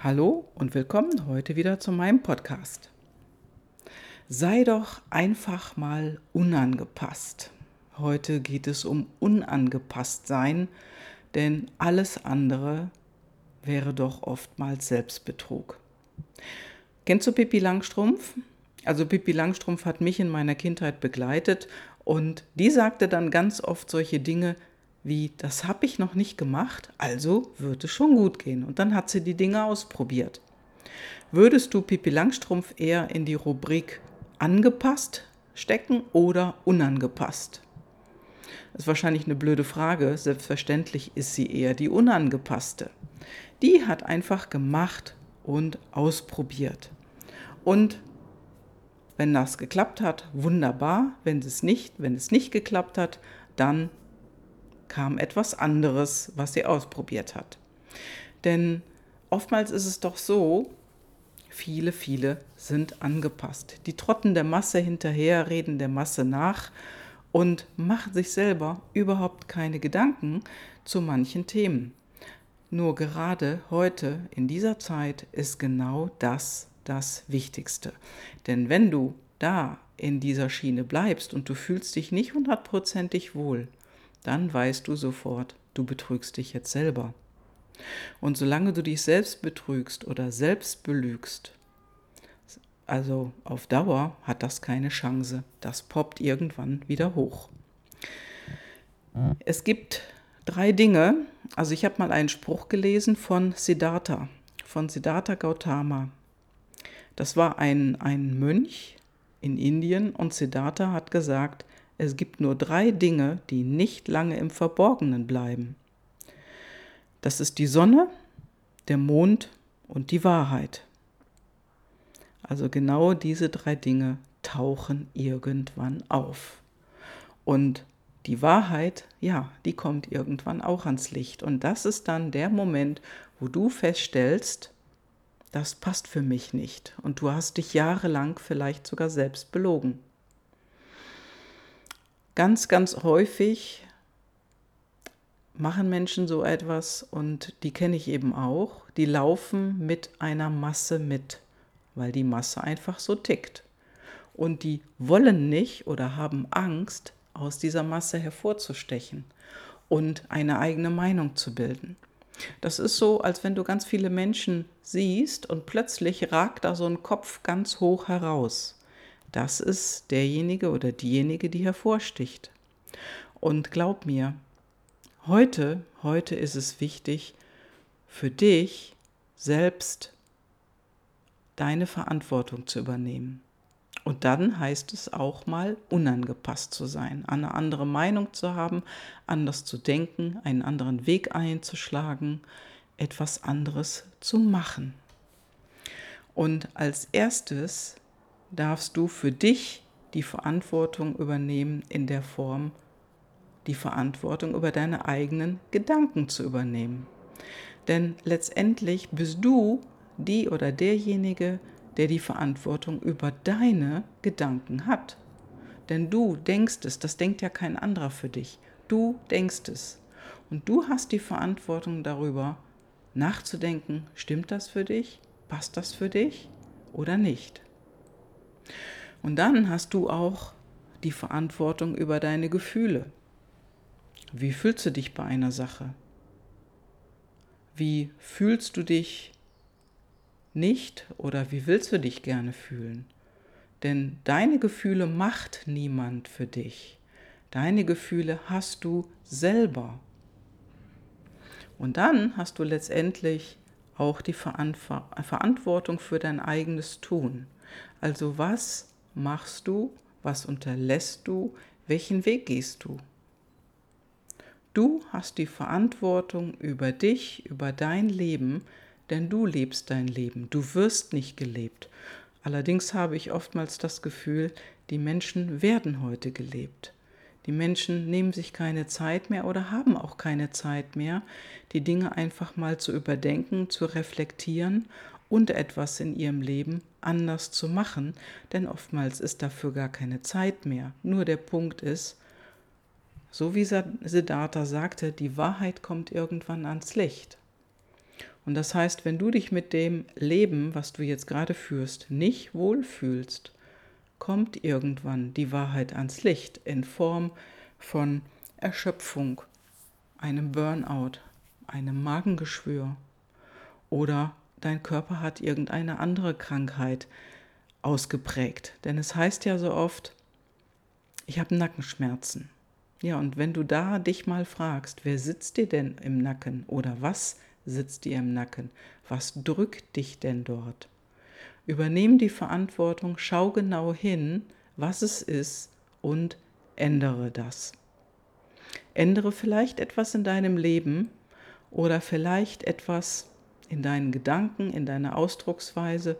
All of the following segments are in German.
Hallo und willkommen heute wieder zu meinem Podcast. Sei doch einfach mal unangepasst. Heute geht es um unangepasst sein, denn alles andere wäre doch oftmals Selbstbetrug. Kennst du Pippi Langstrumpf? Also Pippi Langstrumpf hat mich in meiner Kindheit begleitet und die sagte dann ganz oft solche Dinge, wie, das habe ich noch nicht gemacht, also wird es schon gut gehen. Und dann hat sie die Dinge ausprobiert. Würdest du Pipi Langstrumpf eher in die Rubrik angepasst stecken oder unangepasst? Das ist wahrscheinlich eine blöde Frage. Selbstverständlich ist sie eher die unangepasste. Die hat einfach gemacht und ausprobiert. Und wenn das geklappt hat, wunderbar. Wenn es nicht, wenn es nicht geklappt hat, dann kam etwas anderes, was sie ausprobiert hat. Denn oftmals ist es doch so, viele, viele sind angepasst. Die trotten der Masse hinterher, reden der Masse nach und machen sich selber überhaupt keine Gedanken zu manchen Themen. Nur gerade heute, in dieser Zeit, ist genau das das Wichtigste. Denn wenn du da in dieser Schiene bleibst und du fühlst dich nicht hundertprozentig wohl, dann weißt du sofort, du betrügst dich jetzt selber. Und solange du dich selbst betrügst oder selbst belügst, also auf Dauer hat das keine Chance. Das poppt irgendwann wieder hoch. Es gibt drei Dinge. Also ich habe mal einen Spruch gelesen von Siddhartha, von Siddhartha Gautama. Das war ein, ein Mönch in Indien und Siddhartha hat gesagt, es gibt nur drei Dinge, die nicht lange im Verborgenen bleiben. Das ist die Sonne, der Mond und die Wahrheit. Also genau diese drei Dinge tauchen irgendwann auf. Und die Wahrheit, ja, die kommt irgendwann auch ans Licht. Und das ist dann der Moment, wo du feststellst, das passt für mich nicht. Und du hast dich jahrelang vielleicht sogar selbst belogen. Ganz, ganz häufig machen Menschen so etwas und die kenne ich eben auch, die laufen mit einer Masse mit, weil die Masse einfach so tickt. Und die wollen nicht oder haben Angst, aus dieser Masse hervorzustechen und eine eigene Meinung zu bilden. Das ist so, als wenn du ganz viele Menschen siehst und plötzlich ragt da so ein Kopf ganz hoch heraus das ist derjenige oder diejenige, die hervorsticht. Und glaub mir, heute, heute ist es wichtig, für dich selbst deine Verantwortung zu übernehmen. Und dann heißt es auch mal, unangepasst zu sein, eine andere Meinung zu haben, anders zu denken, einen anderen Weg einzuschlagen, etwas anderes zu machen. Und als erstes darfst du für dich die Verantwortung übernehmen in der Form, die Verantwortung über deine eigenen Gedanken zu übernehmen. Denn letztendlich bist du die oder derjenige, der die Verantwortung über deine Gedanken hat. Denn du denkst es, das denkt ja kein anderer für dich. Du denkst es. Und du hast die Verantwortung darüber, nachzudenken, stimmt das für dich? Passt das für dich oder nicht? Und dann hast du auch die Verantwortung über deine Gefühle. Wie fühlst du dich bei einer Sache? Wie fühlst du dich nicht oder wie willst du dich gerne fühlen? Denn deine Gefühle macht niemand für dich. Deine Gefühle hast du selber. Und dann hast du letztendlich auch die Verantwortung für dein eigenes Tun. Also was machst du, was unterlässt du, welchen Weg gehst du? Du hast die Verantwortung über dich, über dein Leben, denn du lebst dein Leben, du wirst nicht gelebt. Allerdings habe ich oftmals das Gefühl, die Menschen werden heute gelebt. Die Menschen nehmen sich keine Zeit mehr oder haben auch keine Zeit mehr, die Dinge einfach mal zu überdenken, zu reflektieren und etwas in ihrem Leben anders zu machen, denn oftmals ist dafür gar keine Zeit mehr. Nur der Punkt ist, so wie Siddhartha sagte, die Wahrheit kommt irgendwann ans Licht. Und das heißt, wenn du dich mit dem Leben, was du jetzt gerade führst, nicht wohlfühlst, kommt irgendwann die Wahrheit ans Licht in Form von Erschöpfung, einem Burnout, einem Magengeschwür oder dein Körper hat irgendeine andere Krankheit ausgeprägt. Denn es heißt ja so oft, ich habe Nackenschmerzen. Ja, und wenn du da dich mal fragst, wer sitzt dir denn im Nacken oder was sitzt dir im Nacken? Was drückt dich denn dort? Übernehm die Verantwortung, schau genau hin, was es ist und ändere das. Ändere vielleicht etwas in deinem Leben oder vielleicht etwas in deinen Gedanken, in deiner Ausdrucksweise.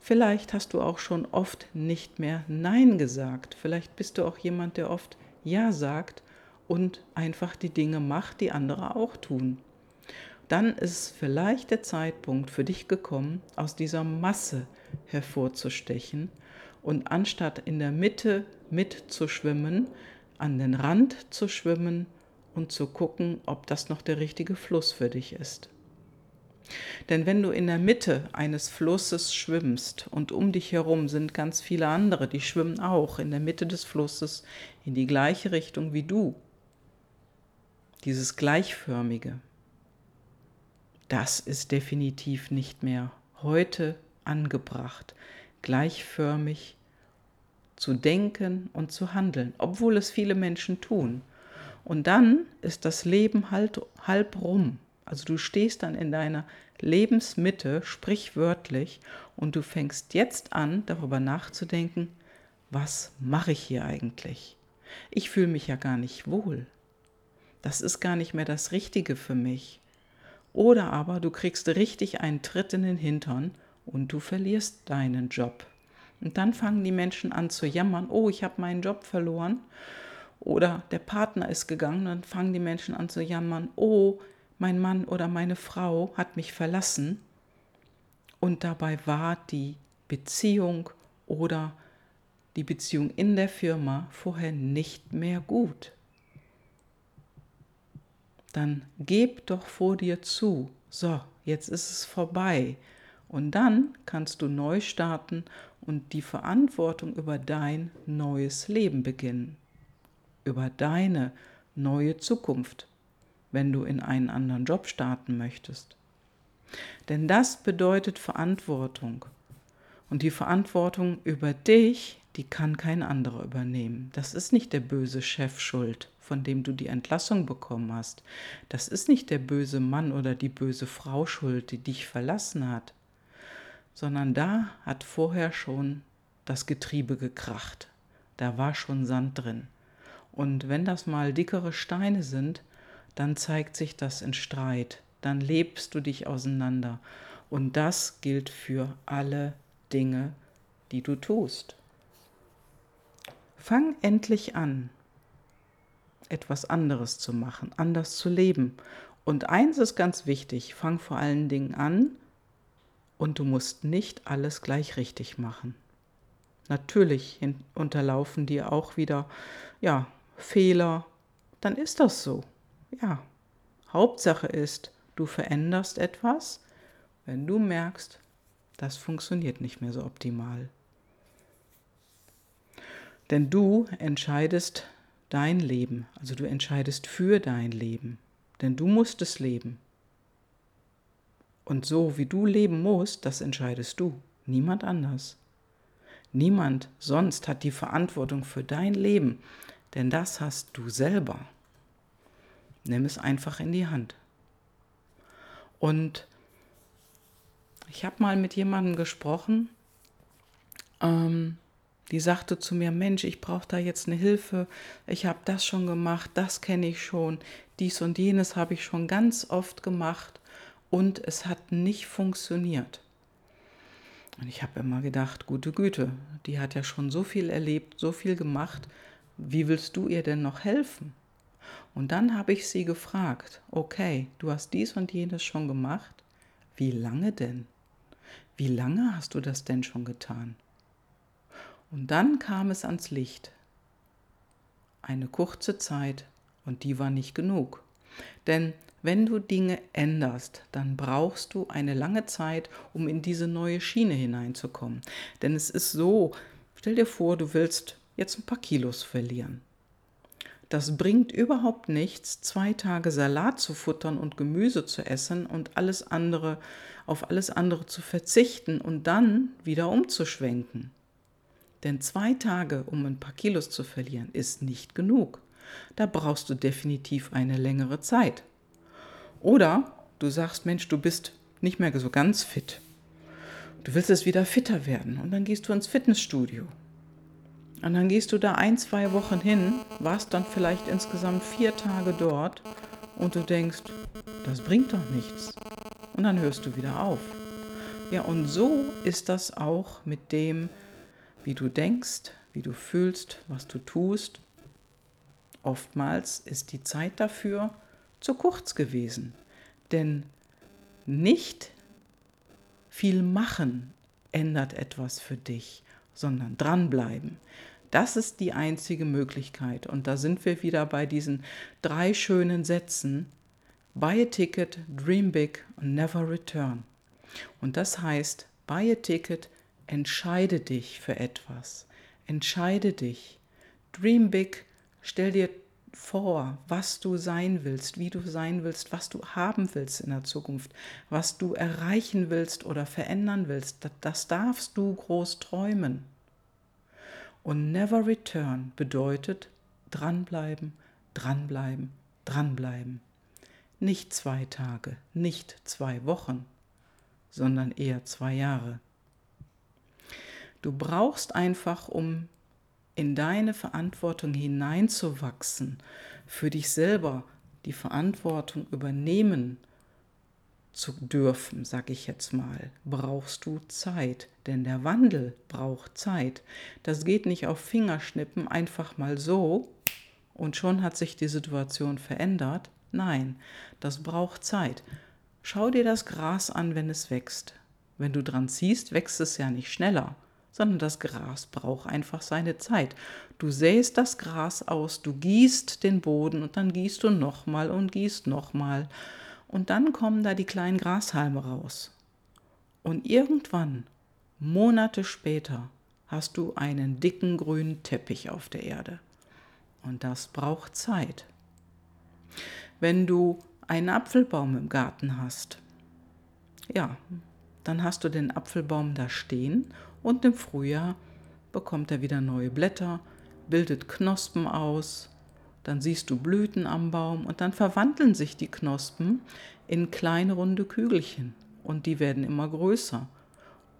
Vielleicht hast du auch schon oft nicht mehr Nein gesagt. Vielleicht bist du auch jemand, der oft Ja sagt und einfach die Dinge macht, die andere auch tun. Dann ist vielleicht der Zeitpunkt für dich gekommen, aus dieser Masse hervorzustechen und anstatt in der Mitte mitzuschwimmen, an den Rand zu schwimmen und zu gucken, ob das noch der richtige Fluss für dich ist. Denn wenn du in der Mitte eines Flusses schwimmst und um dich herum sind ganz viele andere, die schwimmen auch in der Mitte des Flusses in die gleiche Richtung wie du, dieses gleichförmige, das ist definitiv nicht mehr heute angebracht, gleichförmig zu denken und zu handeln, obwohl es viele Menschen tun. Und dann ist das Leben halt halb rum. Also du stehst dann in deiner Lebensmitte, sprichwörtlich, und du fängst jetzt an, darüber nachzudenken, was mache ich hier eigentlich? Ich fühle mich ja gar nicht wohl. Das ist gar nicht mehr das Richtige für mich. Oder aber du kriegst richtig einen Tritt in den Hintern und du verlierst deinen Job. Und dann fangen die Menschen an zu jammern, oh, ich habe meinen Job verloren. Oder der Partner ist gegangen, dann fangen die Menschen an zu jammern, oh, mein Mann oder meine Frau hat mich verlassen. Und dabei war die Beziehung oder die Beziehung in der Firma vorher nicht mehr gut. Dann geb doch vor dir zu, so, jetzt ist es vorbei. Und dann kannst du neu starten und die Verantwortung über dein neues Leben beginnen, über deine neue Zukunft wenn du in einen anderen Job starten möchtest. Denn das bedeutet Verantwortung. Und die Verantwortung über dich, die kann kein anderer übernehmen. Das ist nicht der böse Chef schuld, von dem du die Entlassung bekommen hast. Das ist nicht der böse Mann oder die böse Frau schuld, die dich verlassen hat. Sondern da hat vorher schon das Getriebe gekracht. Da war schon Sand drin. Und wenn das mal dickere Steine sind, dann zeigt sich das in Streit, dann lebst du dich auseinander. Und das gilt für alle Dinge, die du tust. Fang endlich an, etwas anderes zu machen, anders zu leben. Und eins ist ganz wichtig, fang vor allen Dingen an und du musst nicht alles gleich richtig machen. Natürlich unterlaufen dir auch wieder ja, Fehler, dann ist das so ja, Hauptsache ist, du veränderst etwas, wenn du merkst, das funktioniert nicht mehr so optimal. Denn du entscheidest dein Leben, also du entscheidest für dein Leben, denn du musst es leben. Und so wie du leben musst, das entscheidest du, niemand anders. Niemand sonst hat die Verantwortung für dein Leben, denn das hast du selber. Nimm es einfach in die Hand. Und ich habe mal mit jemandem gesprochen, ähm, die sagte zu mir, Mensch, ich brauche da jetzt eine Hilfe, ich habe das schon gemacht, das kenne ich schon, dies und jenes habe ich schon ganz oft gemacht und es hat nicht funktioniert. Und ich habe immer gedacht, gute Güte, die hat ja schon so viel erlebt, so viel gemacht, wie willst du ihr denn noch helfen? Und dann habe ich sie gefragt, okay, du hast dies und jenes schon gemacht, wie lange denn? Wie lange hast du das denn schon getan? Und dann kam es ans Licht. Eine kurze Zeit und die war nicht genug. Denn wenn du Dinge änderst, dann brauchst du eine lange Zeit, um in diese neue Schiene hineinzukommen. Denn es ist so, stell dir vor, du willst jetzt ein paar Kilos verlieren. Das bringt überhaupt nichts, zwei Tage Salat zu futtern und Gemüse zu essen und alles andere auf alles andere zu verzichten und dann wieder umzuschwenken. Denn zwei Tage, um ein paar Kilos zu verlieren, ist nicht genug. Da brauchst du definitiv eine längere Zeit. Oder du sagst, Mensch, du bist nicht mehr so ganz fit. Du willst es wieder fitter werden und dann gehst du ins Fitnessstudio. Und dann gehst du da ein, zwei Wochen hin, warst dann vielleicht insgesamt vier Tage dort und du denkst, das bringt doch nichts. Und dann hörst du wieder auf. Ja, und so ist das auch mit dem, wie du denkst, wie du fühlst, was du tust. Oftmals ist die Zeit dafür zu kurz gewesen. Denn nicht viel machen ändert etwas für dich, sondern dranbleiben. Das ist die einzige Möglichkeit. Und da sind wir wieder bei diesen drei schönen Sätzen. Buy a ticket, dream big never return. Und das heißt, buy a ticket, entscheide dich für etwas. Entscheide dich. Dream big, stell dir vor, was du sein willst, wie du sein willst, was du haben willst in der Zukunft, was du erreichen willst oder verändern willst. Das darfst du groß träumen. Und never return bedeutet dranbleiben, dranbleiben, dranbleiben. Nicht zwei Tage, nicht zwei Wochen, sondern eher zwei Jahre. Du brauchst einfach, um in deine Verantwortung hineinzuwachsen, für dich selber die Verantwortung übernehmen zu dürfen, sag ich jetzt mal, brauchst du Zeit, denn der Wandel braucht Zeit. Das geht nicht auf Fingerschnippen einfach mal so und schon hat sich die Situation verändert. Nein, das braucht Zeit. Schau dir das Gras an, wenn es wächst. Wenn du dran ziehst, wächst es ja nicht schneller sondern das Gras braucht einfach seine Zeit. Du säst das Gras aus, du gießt den Boden und dann gießt du nochmal und gießt nochmal. Und dann kommen da die kleinen Grashalme raus. Und irgendwann, Monate später, hast du einen dicken grünen Teppich auf der Erde. Und das braucht Zeit. Wenn du einen Apfelbaum im Garten hast, ja, dann hast du den Apfelbaum da stehen und im Frühjahr bekommt er wieder neue Blätter, bildet Knospen aus, dann siehst du Blüten am Baum und dann verwandeln sich die Knospen in kleine runde Kügelchen und die werden immer größer.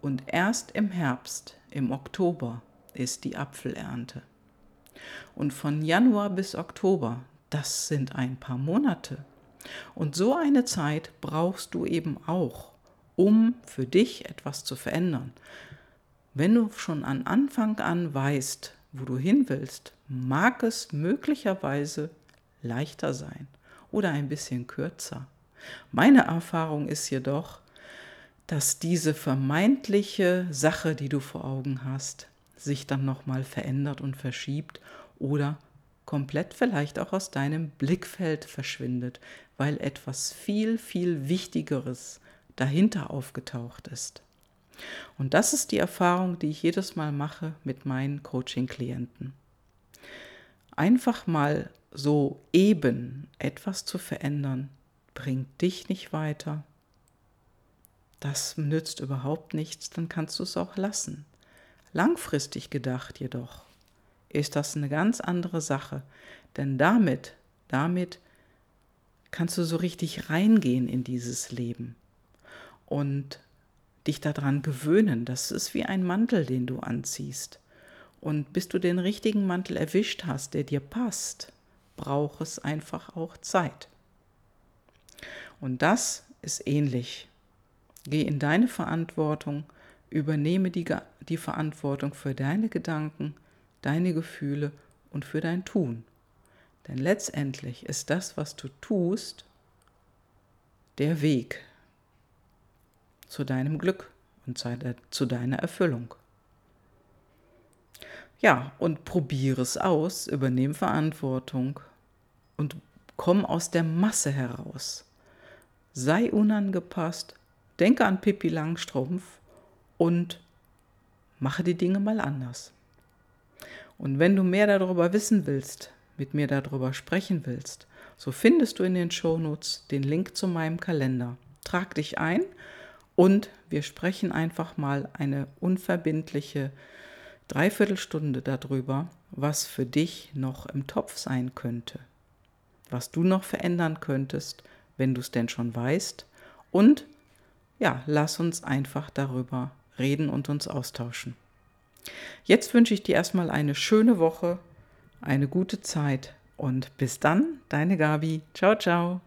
Und erst im Herbst, im Oktober, ist die Apfelernte. Und von Januar bis Oktober, das sind ein paar Monate. Und so eine Zeit brauchst du eben auch, um für dich etwas zu verändern. Wenn du schon an Anfang an weißt, wo du hin willst, mag es möglicherweise leichter sein oder ein bisschen kürzer. Meine Erfahrung ist jedoch, dass diese vermeintliche Sache, die du vor Augen hast, sich dann nochmal verändert und verschiebt oder komplett vielleicht auch aus deinem Blickfeld verschwindet, weil etwas viel, viel Wichtigeres dahinter aufgetaucht ist. Und das ist die Erfahrung, die ich jedes Mal mache mit meinen Coaching-Klienten. Einfach mal so eben etwas zu verändern, bringt dich nicht weiter. Das nützt überhaupt nichts, dann kannst du es auch lassen. Langfristig gedacht jedoch ist das eine ganz andere Sache, denn damit, damit kannst du so richtig reingehen in dieses Leben. Und dich daran gewöhnen. Das ist wie ein Mantel, den du anziehst. Und bis du den richtigen Mantel erwischt hast, der dir passt, braucht es einfach auch Zeit. Und das ist ähnlich. Geh in deine Verantwortung, übernehme die, die Verantwortung für deine Gedanken, deine Gefühle und für dein Tun. Denn letztendlich ist das, was du tust, der Weg, zu deinem Glück und zu deiner Erfüllung. Ja, und probiere es aus, übernehme Verantwortung und komm aus der Masse heraus. sei unangepasst, denke an Pippi Langstrumpf und mache die Dinge mal anders. Und wenn du mehr darüber wissen willst, mit mir darüber sprechen willst, so findest du in den Shownotes den Link zu meinem Kalender. Trag dich ein und wir sprechen einfach mal eine unverbindliche Dreiviertelstunde darüber, was für dich noch im Topf sein könnte, was du noch verändern könntest, wenn du es denn schon weißt. Und ja, lass uns einfach darüber reden und uns austauschen. Jetzt wünsche ich dir erstmal eine schöne Woche, eine gute Zeit und bis dann, deine Gabi. Ciao, ciao.